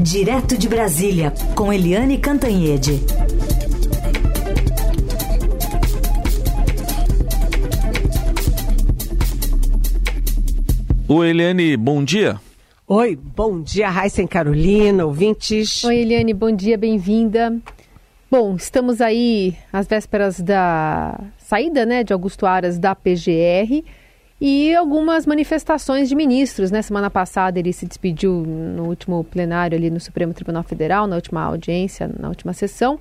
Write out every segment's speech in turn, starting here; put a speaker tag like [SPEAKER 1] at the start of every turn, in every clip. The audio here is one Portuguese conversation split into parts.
[SPEAKER 1] Direto de Brasília, com Eliane Cantanhede.
[SPEAKER 2] Oi, Eliane, bom dia.
[SPEAKER 3] Oi, bom dia, Raíssa Carolina, ouvintes.
[SPEAKER 4] Oi, Eliane, bom dia, bem-vinda. Bom, estamos aí às vésperas da saída né, de Augusto Aras da PGR e algumas manifestações de ministros. Né? Semana passada ele se despediu no último plenário ali no Supremo Tribunal Federal, na última audiência, na última sessão.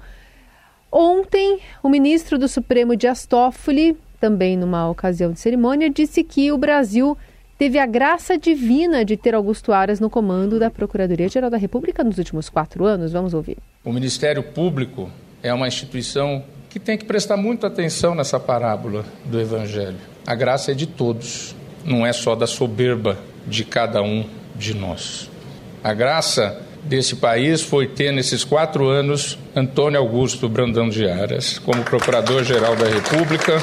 [SPEAKER 4] Ontem, o ministro do Supremo Dias Toffoli, também numa ocasião de cerimônia, disse que o Brasil teve a graça divina de ter Augusto Aras no comando da Procuradoria-Geral da República nos últimos quatro anos. Vamos ouvir.
[SPEAKER 5] O Ministério Público é uma instituição que tem que prestar muita atenção nessa parábola do Evangelho. A graça é de todos, não é só da soberba de cada um de nós. A graça desse país foi ter, nesses quatro anos, Antônio Augusto Brandão de Aras como Procurador-Geral da República.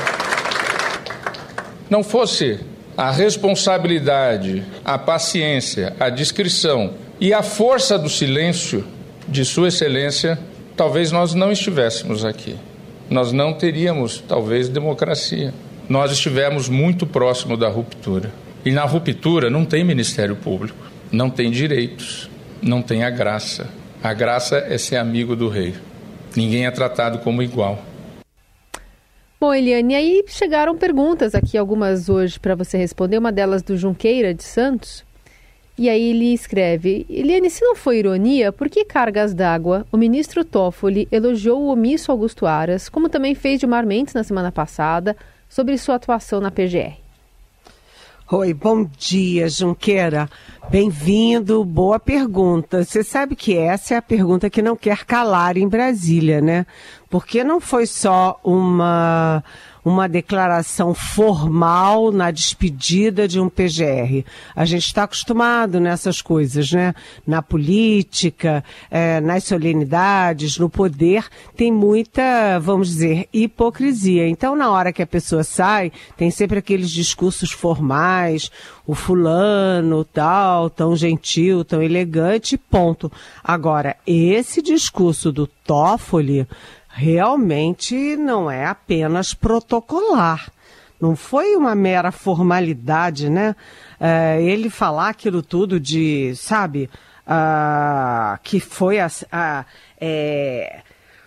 [SPEAKER 5] Não fosse a responsabilidade, a paciência, a discrição e a força do silêncio de Sua Excelência, talvez nós não estivéssemos aqui. Nós não teríamos, talvez, democracia nós estivemos muito próximo da ruptura. E na ruptura não tem Ministério Público, não tem direitos, não tem a graça. A graça é ser amigo do rei. Ninguém é tratado como igual.
[SPEAKER 4] Bom, Eliane, aí chegaram perguntas aqui, algumas hoje para você responder. Uma delas do Junqueira de Santos. E aí ele escreve: Eliane, se não foi ironia, por que cargas d'água o ministro Toffoli elogiou o omisso Augusto Aras, como também fez Gilmar Mendes na semana passada, sobre sua atuação na PGR.
[SPEAKER 3] Oi, bom dia, Junqueira. Bem-vindo, boa pergunta. Você sabe que essa é a pergunta que não quer calar em Brasília, né? Porque não foi só uma uma declaração formal na despedida de um PGR. A gente está acostumado nessas coisas, né? Na política, é, nas solenidades, no poder, tem muita, vamos dizer, hipocrisia. Então, na hora que a pessoa sai, tem sempre aqueles discursos formais, o fulano, tal, tão gentil, tão elegante, ponto. Agora, esse discurso do Toffoli, realmente não é apenas protocolar. Não foi uma mera formalidade, né? É, ele falar aquilo tudo de, sabe, uh, que foi a, a, é,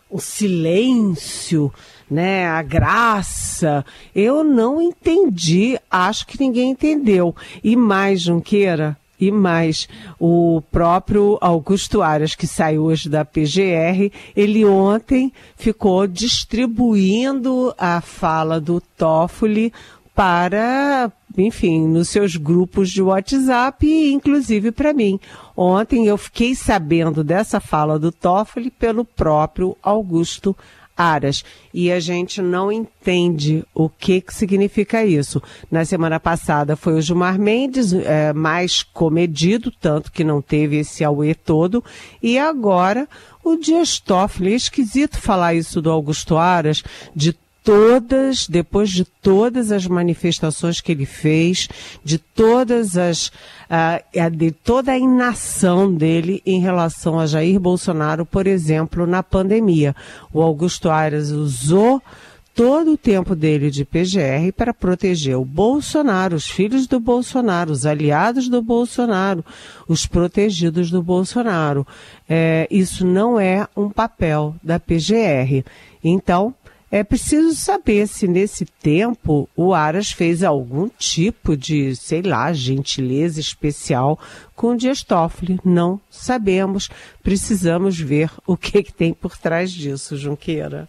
[SPEAKER 3] o silêncio, né, a graça. Eu não entendi, acho que ninguém entendeu. E mais, Junqueira, e mais. O próprio Augusto Aras, que saiu hoje da PGR, ele ontem ficou distribuindo a fala do Toffoli para, enfim, nos seus grupos de WhatsApp e inclusive para mim. Ontem eu fiquei sabendo dessa fala do Toffoli pelo próprio Augusto Aras. E a gente não entende o que, que significa isso. Na semana passada foi o Gilmar Mendes, é, mais comedido, tanto que não teve esse auê todo. E agora o Dias Toffoli. É esquisito falar isso do Augusto Aras, de todas, depois de todas as manifestações que ele fez, de todas as, uh, de toda a inação dele em relação a Jair Bolsonaro, por exemplo, na pandemia. O Augusto Aires usou todo o tempo dele de PGR para proteger o Bolsonaro, os filhos do Bolsonaro, os aliados do Bolsonaro, os protegidos do Bolsonaro. É, isso não é um papel da PGR. Então, é preciso saber se nesse tempo o Aras fez algum tipo de, sei lá, gentileza especial com o Dias Toffoli. Não sabemos. Precisamos ver o que, que tem por trás disso, Junqueira.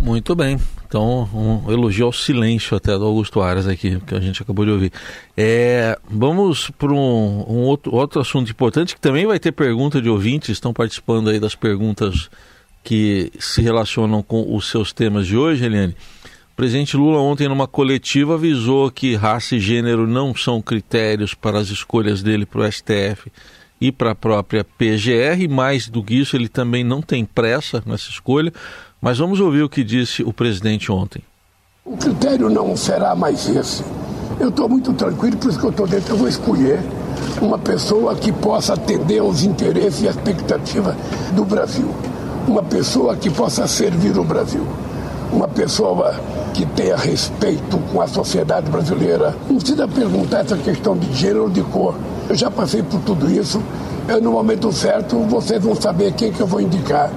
[SPEAKER 2] Muito bem. Então, um elogio ao silêncio até do Augusto Aras aqui, que a gente acabou de ouvir. É, vamos para um, um outro, outro assunto importante, que também vai ter pergunta de ouvintes, estão participando aí das perguntas que se relacionam com os seus temas de hoje, Eliane. O presidente Lula ontem numa coletiva avisou que raça e gênero não são critérios para as escolhas dele para o STF e para a própria PGR. Mais do que isso, ele também não tem pressa nessa escolha. Mas vamos ouvir o que disse o presidente ontem.
[SPEAKER 6] O critério não será mais esse. Eu estou muito tranquilo, por isso que eu estou dentro, eu vou escolher uma pessoa que possa atender aos interesses e expectativas do Brasil, uma pessoa que possa servir o Brasil, uma pessoa que tenha respeito com a sociedade brasileira. Não precisa perguntar essa questão de gênero ou de cor. Eu já passei por tudo isso. Eu, no momento certo, vocês vão saber quem que eu vou indicar.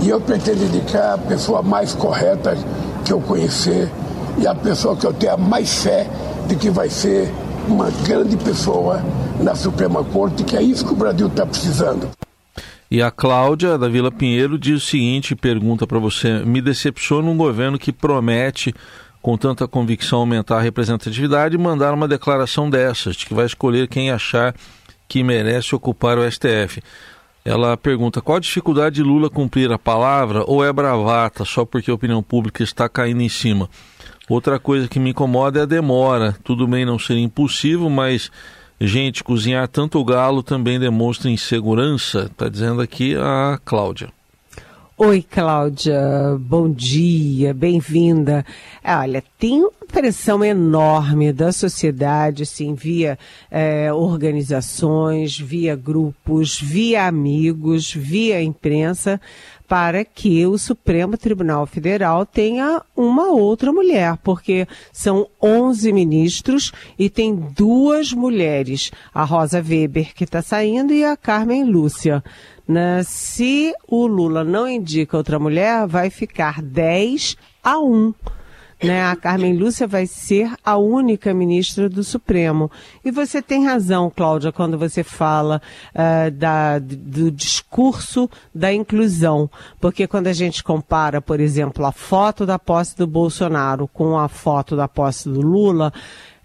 [SPEAKER 6] E eu pretendo indicar a pessoa mais correta que eu conhecer e a pessoa que eu tenho mais fé de que vai ser uma grande pessoa na Suprema Corte, que é isso que o Brasil está precisando.
[SPEAKER 2] E a Cláudia, da Vila Pinheiro, diz o seguinte: pergunta para você: me decepciona um governo que promete, com tanta convicção, aumentar a representatividade e mandar uma declaração dessas, de que vai escolher quem achar que merece ocupar o STF. Ela pergunta: qual a dificuldade de Lula cumprir a palavra ou é bravata só porque a opinião pública está caindo em cima? Outra coisa que me incomoda é a demora. Tudo bem não ser impossível, mas Gente, cozinhar tanto galo também demonstra insegurança, está dizendo aqui a Cláudia.
[SPEAKER 3] Oi, Cláudia, bom dia, bem-vinda. Olha, tem uma pressão enorme da sociedade, assim, via é, organizações, via grupos, via amigos, via imprensa, para que o Supremo Tribunal Federal tenha uma outra mulher, porque são 11 ministros e tem duas mulheres, a Rosa Weber, que está saindo, e a Carmen Lúcia. Né? Se o Lula não indica outra mulher, vai ficar 10 a 1 né? A Carmen Lúcia vai ser a única ministra do Supremo. E você tem razão, Cláudia, quando você fala uh, da, do discurso da inclusão. Porque quando a gente compara, por exemplo, a foto da posse do Bolsonaro com a foto da posse do Lula,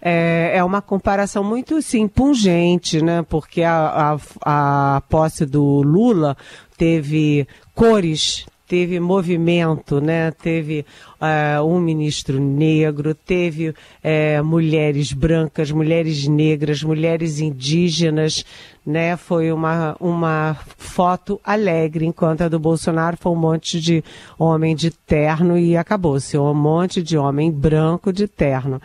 [SPEAKER 3] é, é uma comparação muito sim pungente, né? Porque a, a, a posse do Lula teve cores teve movimento, né? Teve uh, um ministro negro, teve uh, mulheres brancas, mulheres negras, mulheres indígenas, né? Foi uma, uma foto alegre, enquanto a do Bolsonaro foi um monte de homem de terno e acabou-se, um monte de homem branco de terno.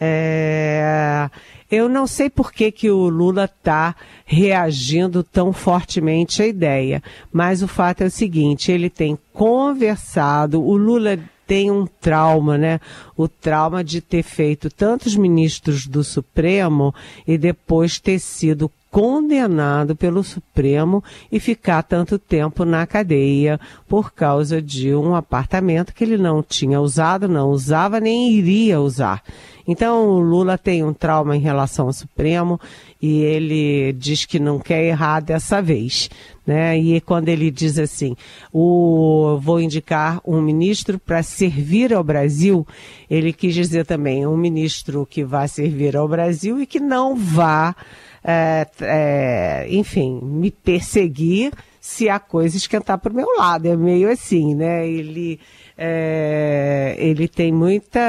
[SPEAKER 3] É, eu não sei por que, que o Lula está reagindo tão fortemente à ideia, mas o fato é o seguinte: ele tem conversado, o Lula tem um trauma, né? O trauma de ter feito tantos ministros do Supremo e depois ter sido condenado pelo Supremo e ficar tanto tempo na cadeia por causa de um apartamento que ele não tinha usado, não usava nem iria usar. Então o Lula tem um trauma em relação ao Supremo e ele diz que não quer errar dessa vez. Né? E quando ele diz assim, o, vou indicar um ministro para servir ao Brasil, ele quis dizer também um ministro que vá servir ao Brasil e que não vá é, é, enfim, me perseguir se a coisa esquentar para o meu lado. É meio assim, né? Ele, é, ele tem muita,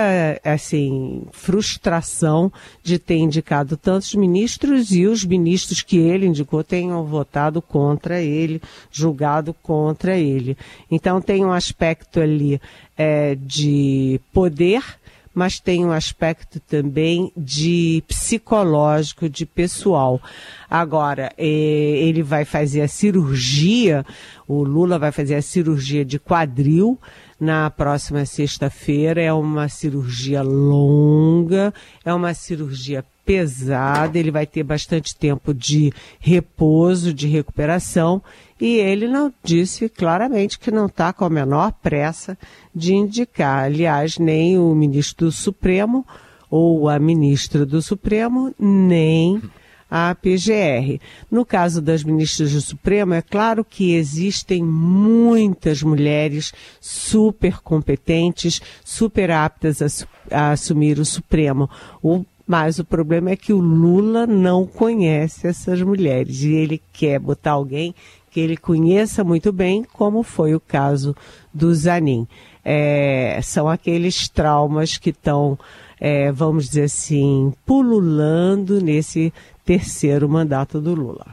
[SPEAKER 3] assim, frustração de ter indicado tantos ministros e os ministros que ele indicou tenham votado contra ele, julgado contra ele. Então tem um aspecto ali é, de poder mas tem um aspecto também de psicológico, de pessoal. Agora, eh, ele vai fazer a cirurgia, o Lula vai fazer a cirurgia de quadril na próxima sexta-feira. É uma cirurgia longa, é uma cirurgia pesada, ele vai ter bastante tempo de repouso, de recuperação, e ele não disse claramente que não está com a menor pressa de indicar. Aliás, nem o ministro do Supremo ou a ministra do Supremo, nem a PGR. No caso das ministras do Supremo, é claro que existem muitas mulheres super competentes, super aptas a, a assumir o Supremo. O mas o problema é que o Lula não conhece essas mulheres e ele quer botar alguém que ele conheça muito bem, como foi o caso do Zanin. É, são aqueles traumas que estão, é, vamos dizer assim, pululando nesse terceiro mandato do Lula.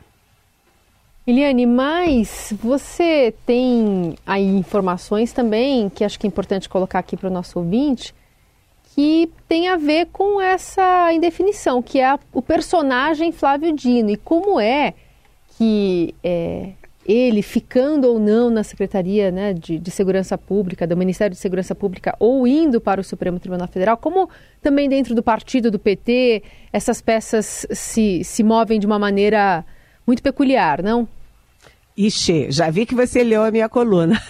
[SPEAKER 4] Eliane, mas você tem aí informações também, que acho que é importante colocar aqui para o nosso ouvinte, que tem a ver com essa indefinição, que é a, o personagem Flávio Dino e como é que é, ele ficando ou não na Secretaria né, de, de, Segurança Pública, do Ministério de Segurança Pública, ou indo para o Supremo Tribunal Federal, como também dentro do partido do PT, essas peças se, se movem de uma maneira muito peculiar, não?
[SPEAKER 3] Ixi, já vi que você leu a minha coluna.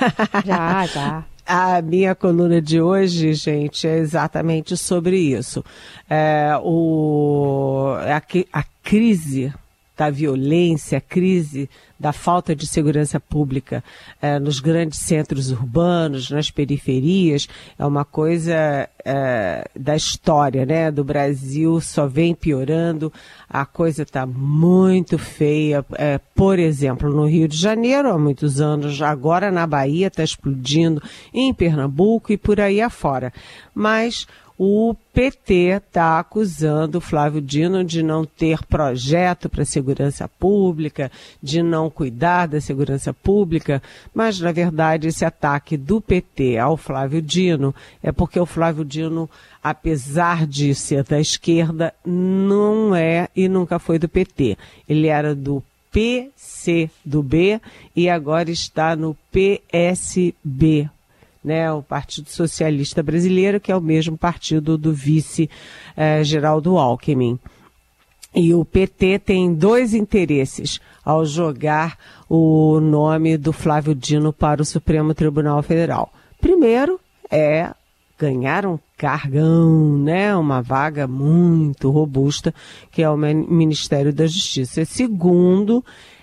[SPEAKER 4] Já, já.
[SPEAKER 3] A minha coluna de hoje, gente, é exatamente sobre isso. É, o, a, a crise da violência, a crise da falta de segurança pública eh, nos grandes centros urbanos, nas periferias, é uma coisa eh, da história, né? Do Brasil só vem piorando, a coisa está muito feia. Eh, por exemplo, no Rio de Janeiro, há muitos anos, agora na Bahia está explodindo, em Pernambuco e por aí afora. Mas o PT está acusando o Flávio Dino de não ter projeto para a segurança pública, de não cuidar da segurança pública, mas na verdade esse ataque do PT ao Flávio Dino é porque o Flávio Dino, apesar de ser da esquerda, não é e nunca foi do PT. Ele era do PC do B e agora está no PSB, né, o Partido Socialista Brasileiro, que é o mesmo partido do vice eh, Geraldo Alckmin. E o PT tem dois interesses ao jogar o nome do Flávio Dino para o Supremo Tribunal Federal. Primeiro é ganhar um cargão, né, uma vaga muito robusta, que é o Ministério da Justiça. Segundo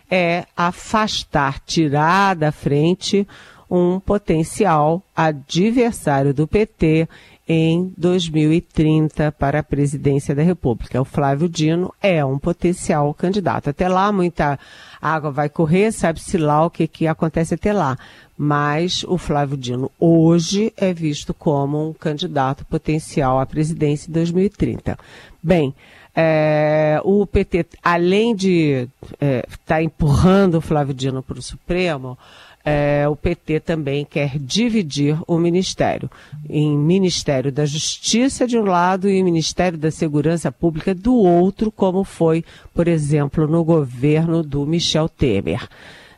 [SPEAKER 3] é afastar, tirar da frente um potencial adversário do PT em 2030 para a presidência da República. O Flávio Dino é um potencial candidato. Até lá, muita água vai correr, sabe-se lá o que, que acontece até lá. Mas o Flávio Dino hoje é visto como um candidato potencial à presidência em 2030. Bem, é, o PT, além de estar é, tá empurrando o Flávio Dino para o Supremo, é, o PT também quer dividir o Ministério em Ministério da Justiça de um lado e Ministério da Segurança Pública do outro, como foi, por exemplo, no governo do Michel Temer.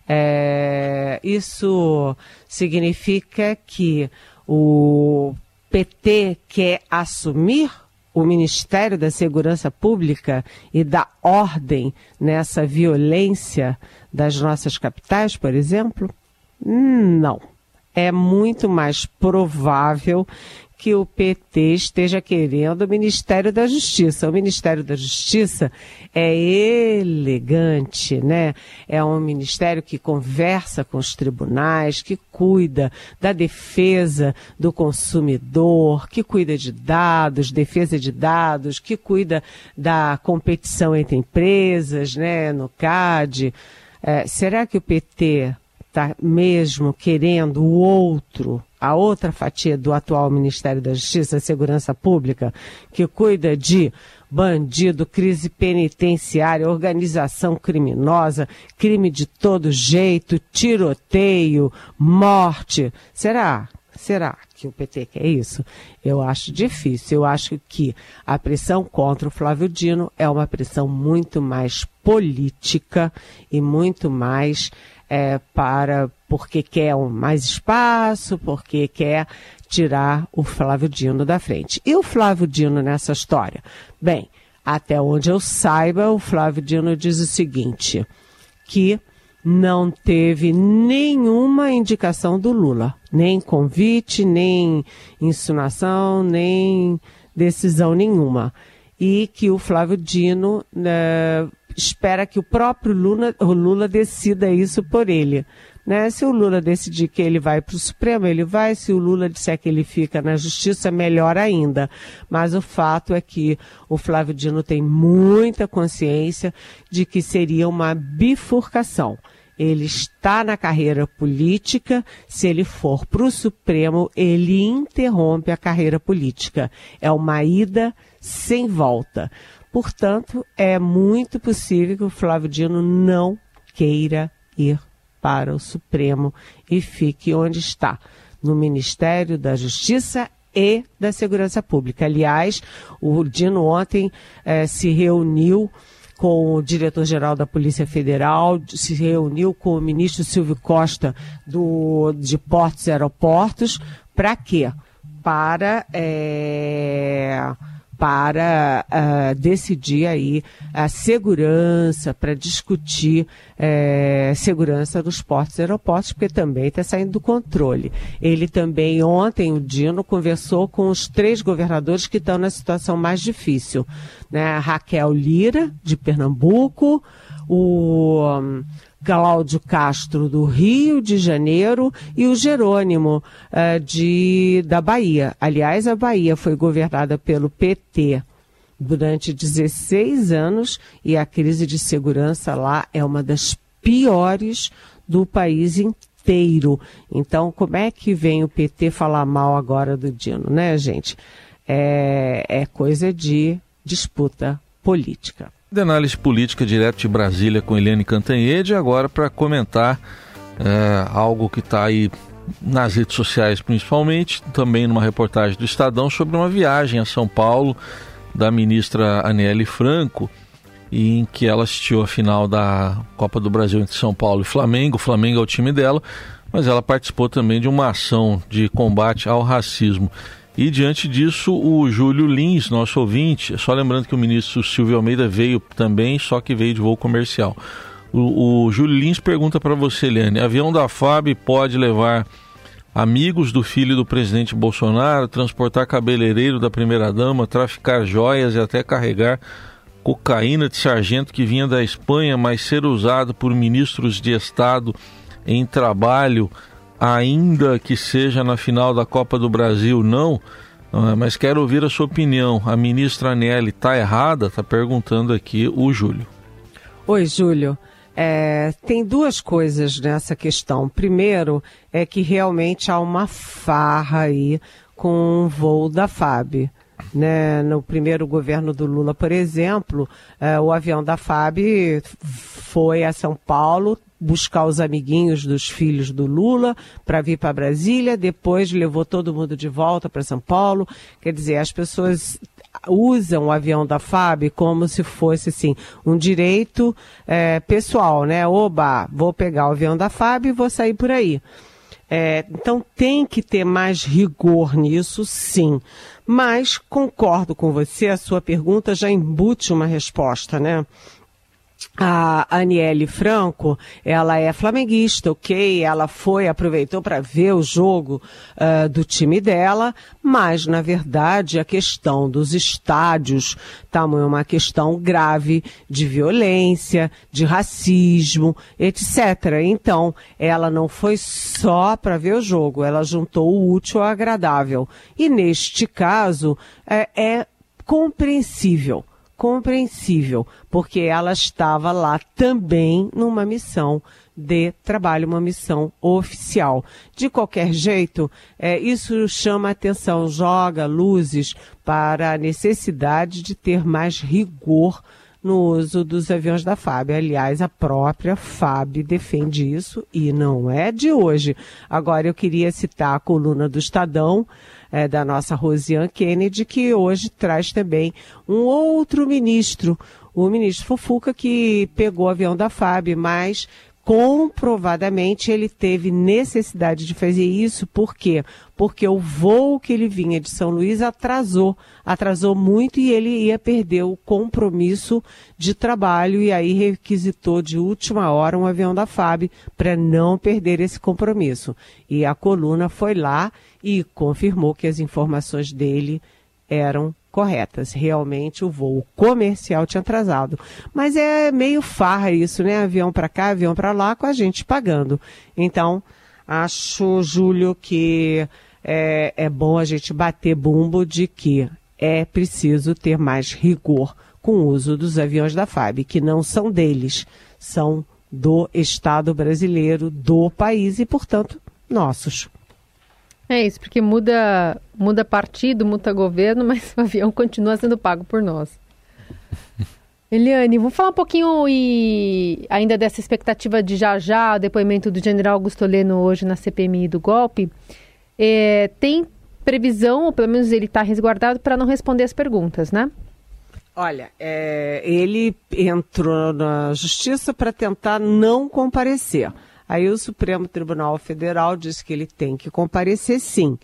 [SPEAKER 3] É, isso significa que o PT quer assumir o Ministério da Segurança Pública e da ordem nessa violência das nossas capitais, por exemplo? Não. É muito mais provável que o PT esteja querendo o Ministério da Justiça. O Ministério da Justiça é elegante, né? É um ministério que conversa com os tribunais, que cuida da defesa do consumidor, que cuida de dados, defesa de dados, que cuida da competição entre empresas, né? No CAD. É, será que o PT está mesmo querendo o outro, a outra fatia do atual Ministério da Justiça e Segurança Pública, que cuida de bandido, crise penitenciária, organização criminosa, crime de todo jeito, tiroteio, morte. Será? Será que o PT quer isso? Eu acho difícil. Eu acho que a pressão contra o Flávio Dino é uma pressão muito mais política e muito mais é, para porque quer mais espaço, porque quer tirar o Flávio Dino da frente. E o Flávio Dino nessa história? Bem, até onde eu saiba, o Flávio Dino diz o seguinte, que não teve nenhuma indicação do Lula, nem convite, nem insinuação, nem decisão nenhuma. E que o Flávio Dino né, espera que o próprio Lula, o Lula decida isso por ele. Né? Se o Lula decidir que ele vai para o Supremo, ele vai. Se o Lula disser que ele fica na Justiça, melhor ainda. Mas o fato é que o Flávio Dino tem muita consciência de que seria uma bifurcação. Ele está na carreira política, se ele for para o Supremo, ele interrompe a carreira política. É uma ida sem volta. Portanto, é muito possível que o Flávio Dino não queira ir para o Supremo e fique onde está, no Ministério da Justiça e da segurança pública. Aliás, o Dino ontem eh, se reuniu com o diretor-geral da Polícia Federal, se reuniu com o ministro Silvio Costa do, de Portos e Aeroportos. Para quê? Para. É para uh, decidir aí a segurança, para discutir uh, segurança dos portos e aeroportos, porque também está saindo do controle. Ele também, ontem, o Dino, conversou com os três governadores que estão na situação mais difícil. Né? Raquel Lira, de Pernambuco, o. Um, Cláudio Castro do Rio de Janeiro e o Jerônimo uh, de, da Bahia. Aliás, a Bahia foi governada pelo PT durante 16 anos e a crise de segurança lá é uma das piores do país inteiro. Então, como é que vem o PT falar mal agora do Dino, né, gente? É, é coisa de disputa política
[SPEAKER 2] de análise política direto de Brasília com Eliane Cantanhede, agora para comentar é, algo que está aí nas redes sociais principalmente, também numa reportagem do Estadão sobre uma viagem a São Paulo da ministra Aniele Franco, em que ela assistiu a final da Copa do Brasil entre São Paulo e Flamengo. O Flamengo é o time dela, mas ela participou também de uma ação de combate ao racismo. E diante disso, o Júlio Lins, nosso ouvinte, só lembrando que o ministro Silvio Almeida veio também, só que veio de voo comercial. O, o Júlio Lins pergunta para você, Eliane: avião da FAB pode levar amigos do filho do presidente Bolsonaro, transportar cabeleireiro da primeira-dama, traficar joias e até carregar cocaína de sargento que vinha da Espanha, mas ser usado por ministros de Estado em trabalho ainda que seja na final da Copa do Brasil, não. É? Mas quero ouvir a sua opinião. A ministra Aniele está errada? Está perguntando aqui o Júlio.
[SPEAKER 3] Oi, Júlio. É, tem duas coisas nessa questão. Primeiro, é que realmente há uma farra aí com o voo da FAB. Né? No primeiro governo do Lula, por exemplo, é, o avião da FAB foi a São Paulo, buscar os amiguinhos dos filhos do Lula para vir para Brasília, depois levou todo mundo de volta para São Paulo. Quer dizer, as pessoas usam o avião da FAB como se fosse assim um direito é, pessoal, né? Oba, vou pegar o avião da FAB e vou sair por aí. É, então tem que ter mais rigor nisso, sim. Mas concordo com você, a sua pergunta já embute uma resposta, né? A Aniele Franco, ela é flamenguista, ok? Ela foi, aproveitou para ver o jogo uh, do time dela, mas na verdade a questão dos estádios tá uma questão grave de violência, de racismo, etc. Então, ela não foi só para ver o jogo, ela juntou o útil ao agradável. E neste caso é, é compreensível compreensível, porque ela estava lá também numa missão de trabalho, uma missão oficial. De qualquer jeito, é, isso chama atenção, joga luzes para a necessidade de ter mais rigor no uso dos aviões da FAB. Aliás, a própria FAB defende isso e não é de hoje. Agora, eu queria citar a coluna do Estadão, é, da nossa Rosiane Kennedy, que hoje traz também um outro ministro, o ministro Fufuca, que pegou o avião da FAB, mas comprovadamente ele teve necessidade de fazer isso, por quê? Porque o voo que ele vinha de São Luís atrasou, atrasou muito e ele ia perder o compromisso de trabalho e aí requisitou de última hora um avião da FAB para não perder esse compromisso. E a coluna foi lá e confirmou que as informações dele eram corretas. Realmente o voo comercial tinha atrasado. Mas é meio farra isso, né? Avião para cá, avião para lá, com a gente pagando. Então, acho, Júlio, que é, é bom a gente bater bumbo de que é preciso ter mais rigor com o uso dos aviões da FAB, que não são deles, são do Estado brasileiro, do país e, portanto, nossos.
[SPEAKER 4] É isso, porque muda, muda partido, muda governo, mas o avião continua sendo pago por nós. Eliane, vamos falar um pouquinho e ainda dessa expectativa de já já, o depoimento do general Augusto Leno hoje na CPMI do golpe. É, tem previsão, ou pelo menos ele está resguardado para não responder as perguntas, né?
[SPEAKER 3] Olha, é, ele entrou na justiça para tentar não comparecer. Aí o Supremo Tribunal Federal disse que ele tem que comparecer sim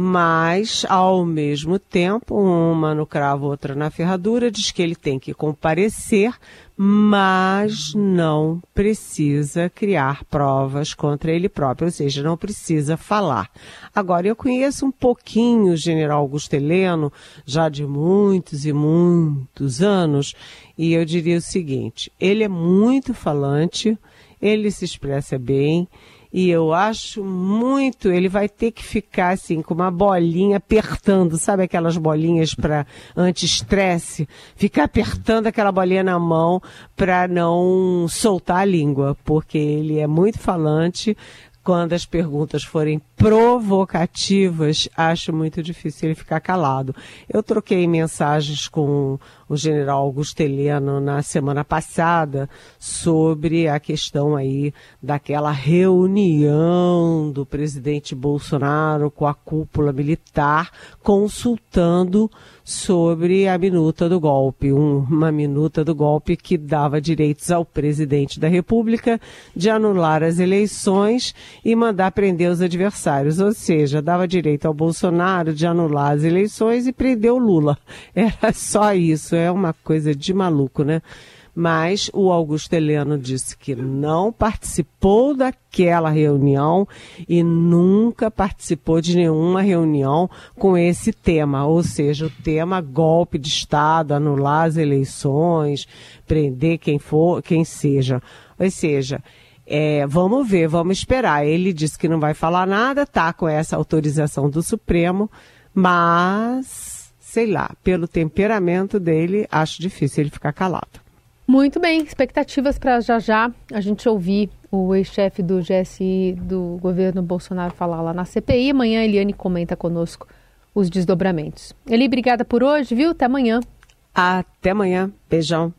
[SPEAKER 3] mas, ao mesmo tempo, uma no cravo, outra na ferradura, diz que ele tem que comparecer, mas não precisa criar provas contra ele próprio, ou seja, não precisa falar. Agora, eu conheço um pouquinho o general Augusto Heleno, já de muitos e muitos anos, e eu diria o seguinte: ele é muito falante, ele se expressa bem e eu acho muito, ele vai ter que ficar assim com uma bolinha apertando, sabe aquelas bolinhas para anti-estresse? Ficar apertando aquela bolinha na mão para não soltar a língua, porque ele é muito falante, quando as perguntas forem provocativas, acho muito difícil ele ficar calado. Eu troquei mensagens com o general Augusto Heleno na semana passada sobre a questão aí daquela reunião do presidente Bolsonaro com a cúpula militar, consultando sobre a minuta do golpe, uma minuta do golpe que dava direitos ao presidente da República de anular as eleições e mandar prender os adversários, ou seja, dava direito ao Bolsonaro de anular as eleições e prender o Lula. Era só isso, é uma coisa de maluco, né? mas o Augusto Heleno disse que não participou daquela reunião e nunca participou de nenhuma reunião com esse tema, ou seja, o tema golpe de Estado, anular as eleições, prender quem for, quem seja. Ou seja, é, vamos ver, vamos esperar. Ele disse que não vai falar nada, tá com essa autorização do Supremo, mas sei lá, pelo temperamento dele, acho difícil ele ficar calado.
[SPEAKER 4] Muito bem, expectativas para já já a gente ouvir o ex-chefe do GSI do governo Bolsonaro falar lá na CPI. Amanhã a Eliane comenta conosco os desdobramentos. Eli, obrigada por hoje, viu? Até amanhã.
[SPEAKER 3] Até amanhã. Beijão.